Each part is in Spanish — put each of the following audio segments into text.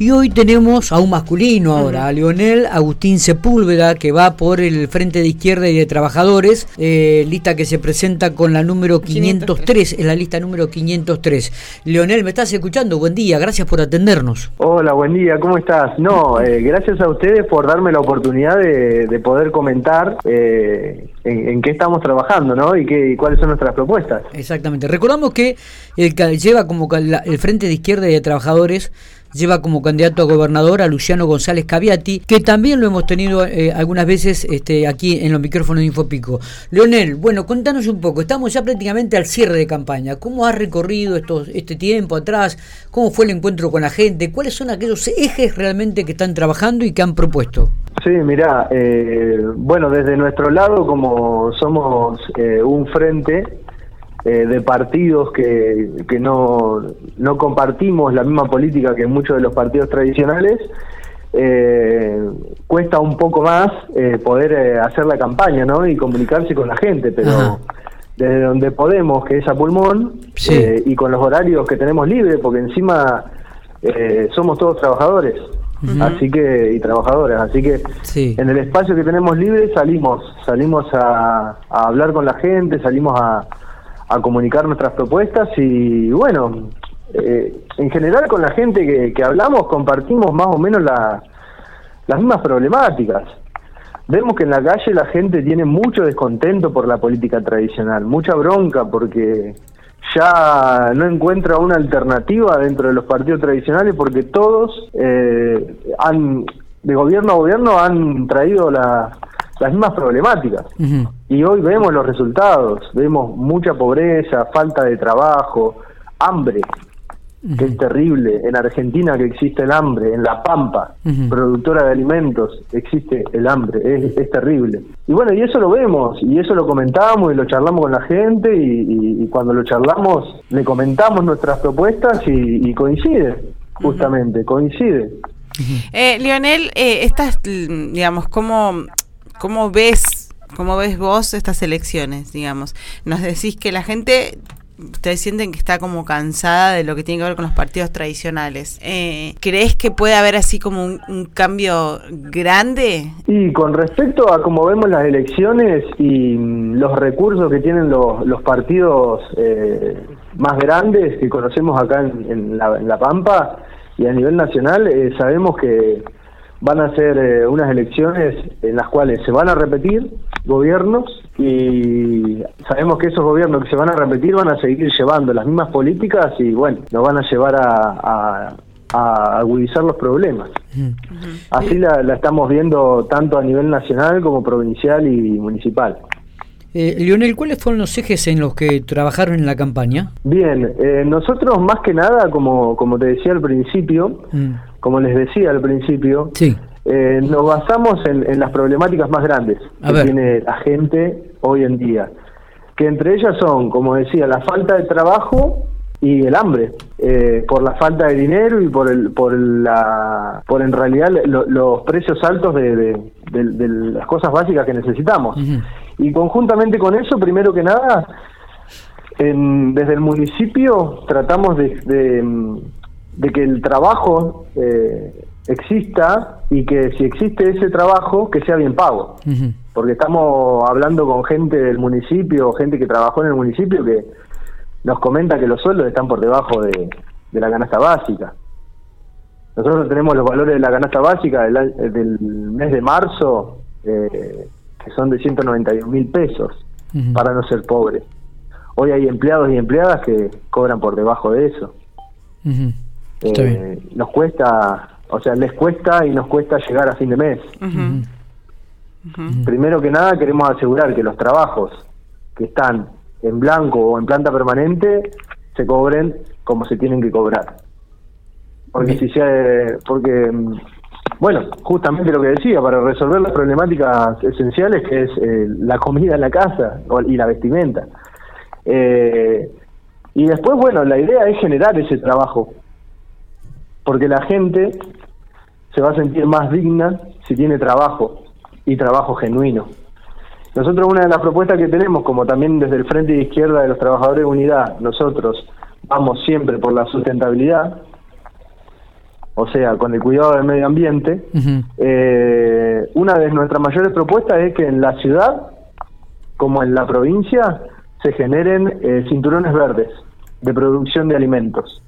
Y hoy tenemos a un masculino ahora, a Leonel Agustín Sepúlveda, que va por el Frente de Izquierda y de Trabajadores, eh, lista que se presenta con la número 503, es la lista número 503. Leonel, ¿me estás escuchando? Buen día, gracias por atendernos. Hola, buen día, ¿cómo estás? No, eh, gracias a ustedes por darme la oportunidad de, poder comentar eh, en, qué estamos trabajando, ¿no? Y, qué, cuáles son nuestras propuestas. Exactamente. Recordamos que el, lleva como el Frente de Izquierda y de Trabajadores lleva como candidato a gobernador a Luciano González Caviati, que también lo hemos tenido eh, algunas veces este, aquí en los micrófonos de Infopico. Leonel, bueno, contanos un poco, estamos ya prácticamente al cierre de campaña. ¿Cómo has recorrido estos, este tiempo atrás? ¿Cómo fue el encuentro con la gente? ¿Cuáles son aquellos ejes realmente que están trabajando y que han propuesto? Sí, mira, eh, bueno, desde nuestro lado, como somos eh, un frente, eh, de partidos que, que no, no, compartimos la misma política que muchos de los partidos tradicionales, eh, cuesta un poco más eh, poder hacer la campaña ¿no? y comunicarse con la gente, pero desde donde podemos, que es a pulmón, y con los horarios que tenemos libres, porque encima somos todos trabajadores. Así que, y trabajadoras, así que en el espacio que tenemos libre salimos, salimos a hablar con la gente, salimos a, a comunicar nuestras propuestas y bueno, eh, en general con la gente que, hablamos compartimos más o menos la, las mismas problemáticas. Vemos que en la calle la gente tiene mucho descontento por la política tradicional, mucha bronca porque ya no encuentra una alternativa dentro de los partidos tradicionales porque todos eh, han de gobierno a gobierno han traído la, las mismas problemáticas. Y hoy vemos los resultados, vemos mucha pobreza, falta de trabajo, hambre, que es terrible. En Argentina que existe el hambre, en La Pampa, productora de alimentos, existe el hambre, es, terrible. Y bueno, y eso lo vemos, y eso lo comentamos y lo charlamos con la gente, y, cuando lo charlamos le comentamos nuestras propuestas y, coincide, justamente, coincide. Eh, Lionel, eh, estas, digamos, ¿cómo, ¿cómo ves, cómo ves vos estas elecciones, digamos? Nos decís que la gente ustedes sienten que está como cansada de lo que tiene que ver con los partidos tradicionales. Eh, ¿Crees que puede haber así como un, cambio grande? Y con respecto a cómo vemos las elecciones y los recursos que tienen los, los partidos eh, más grandes que conocemos acá en, la, Pampa y a nivel nacional, eh, sabemos que van a ser eh, unas elecciones en las cuales se van a repetir gobiernos y sabemos que esos gobiernos que se van a repetir van a seguir llevando las mismas políticas y bueno, nos van a llevar a, agudizar los problemas. Así la, estamos viendo tanto a nivel nacional como provincial y municipal. Eh, Lionel, ¿cuáles fueron los ejes en los que trabajaron en la campaña? Bien, eh, nosotros más que nada, como, como te decía al principio, mm como les decía al principio, eh, nos basamos en, las problemáticas más grandes que tiene la gente hoy en día, que entre ellas son, como decía, la falta de trabajo y el hambre, eh, por la falta de dinero y por el, por la, por en realidad los precios altos de, las cosas básicas que necesitamos. Y conjuntamente con eso, primero que nada, desde el municipio tratamos de de que el trabajo eh, exista y que si existe ese trabajo, que sea bien pago. Porque estamos hablando con gente del municipio, gente que trabajó en el municipio, que nos comenta que los sueldos están por debajo de, la canasta básica. Nosotros tenemos los valores de la canasta básica del, mes de marzo, eh, que son de 191 mil pesos, para no ser pobre. Hoy hay empleados y empleadas que cobran por debajo de eso eh, nos cuesta, o sea, les cuesta y nos cuesta llegar a fin de mes. Primero que nada queremos asegurar que los trabajos que están en blanco o en planta permanente se cobren como se tienen que cobrar. Porque si se, porque bueno, justamente lo que decía, para resolver las problemáticas esenciales que es eh, la comida en la casa y la vestimenta. Eh, y después, bueno, la idea es generar ese trabajo, porque la gente se va a sentir más digna si tiene trabajo y trabajo genuino. Nosotros una de las propuestas que tenemos, como también desde el Frente de Izquierda de los Trabajadores de Unidad, nosotros vamos siempre por la sustentabilidad, o sea, con el cuidado del medio ambiente, eh, una de nuestras mayores propuestas es que en la ciudad, como en la provincia, se generen eh, cinturones verdes de producción de alimentos.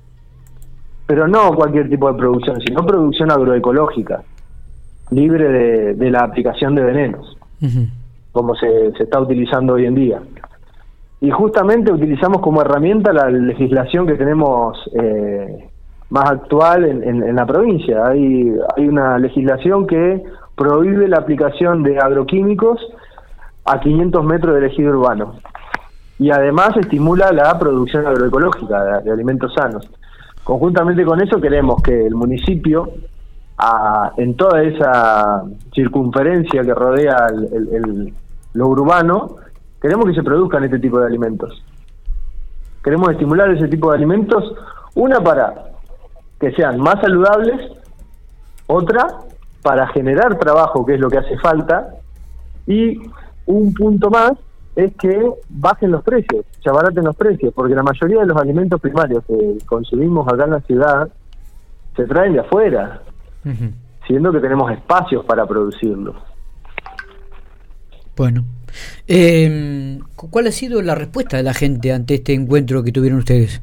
Pero no cualquier tipo de producción, sino producción agroecológica, libre de, la aplicación de venenos, como se, se está utilizando hoy en día y justamente utilizamos como herramienta la legislación que tenemos eh, más actual en, la provincia. Hay, hay una legislación que prohíbe la aplicación de agroquímicos a 500 metros del ejido urbano y además estimula la producción agroecológica de, alimentos sanos. Conjuntamente con eso queremos que el municipio, en toda esa circunferencia que rodea lo urbano, queremos que se produzcan este tipo de alimentos. Queremos estimular ese tipo de alimentos, una para que sean más saludables, otra para generar trabajo, que es lo que hace falta, y un punto más es que bajen los precios, se abaraten los precios, porque la mayoría de los alimentos primarios que consumimos acá en la ciudad se traen de afuera, siendo que tenemos espacios para producirlos. Bueno, eh, ¿cuál ha sido la respuesta de la gente ante este encuentro que tuvieron ustedes?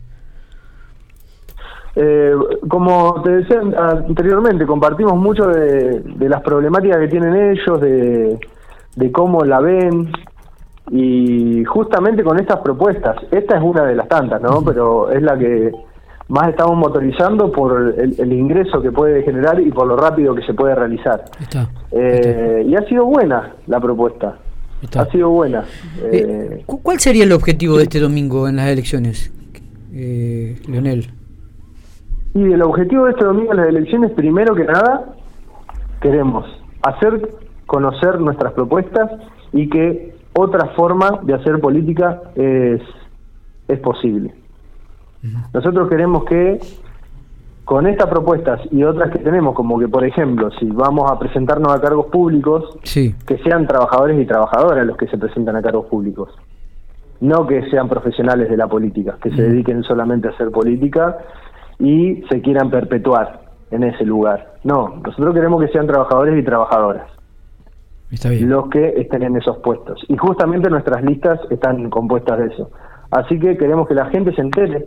Eh, como te decía anteriormente, compartimos mucho de, las problemáticas que tienen ellos, de, cómo la ven, y justamente con estas propuestas, esta es una de las tantas, ¿no? Pero es la que más estamos motorizando por el, ingreso que puede generar y por lo rápido que se puede realizar. Eh, y ha sido buena la propuesta. Ha sido buena. Eh, ¿Cuál sería el objetivo de este domingo en las elecciones, eh, Leonel? Y el objetivo de este domingo en las elecciones, primero que nada, queremos hacer conocer nuestras propuestas y que otra forma de hacer política es, es posible. Nosotros queremos que con estas propuestas y otras que tenemos, como que por ejemplo, si vamos a presentarnos a cargos públicos, que sean trabajadores y trabajadoras los que se presentan a cargos públicos, no que sean profesionales de la política, que se dediquen solamente a hacer política y se quieran perpetuar en ese lugar. No, nosotros queremos que sean trabajadores y trabajadoras. Los que estén en esos puestos. Y justamente nuestras listas están compuestas de eso. Así que queremos que la gente se entere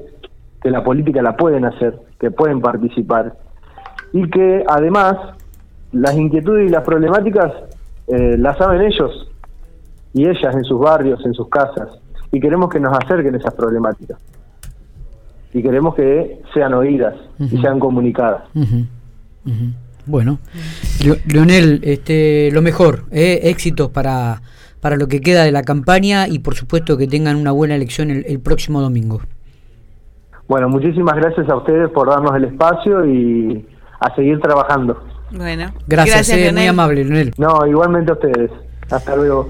que la política la pueden hacer, que pueden participar. Y que además las inquietudes y las problemáticas eh, las saben ellos y ellas en sus barrios, en sus casas. Y queremos que nos acerquen esas problemáticas. Y queremos que sean oídas y sean comunicadas. Bueno, Leonel, este, lo mejor, eh, éxitos para, para lo que queda de la campaña y por supuesto que tengan una buena elección el, próximo domingo. Bueno, muchísimas gracias a ustedes por darnos el espacio y a seguir trabajando. Bueno, gracias, gracias eh, muy amable, Leonel. No, igualmente a ustedes. Hasta luego.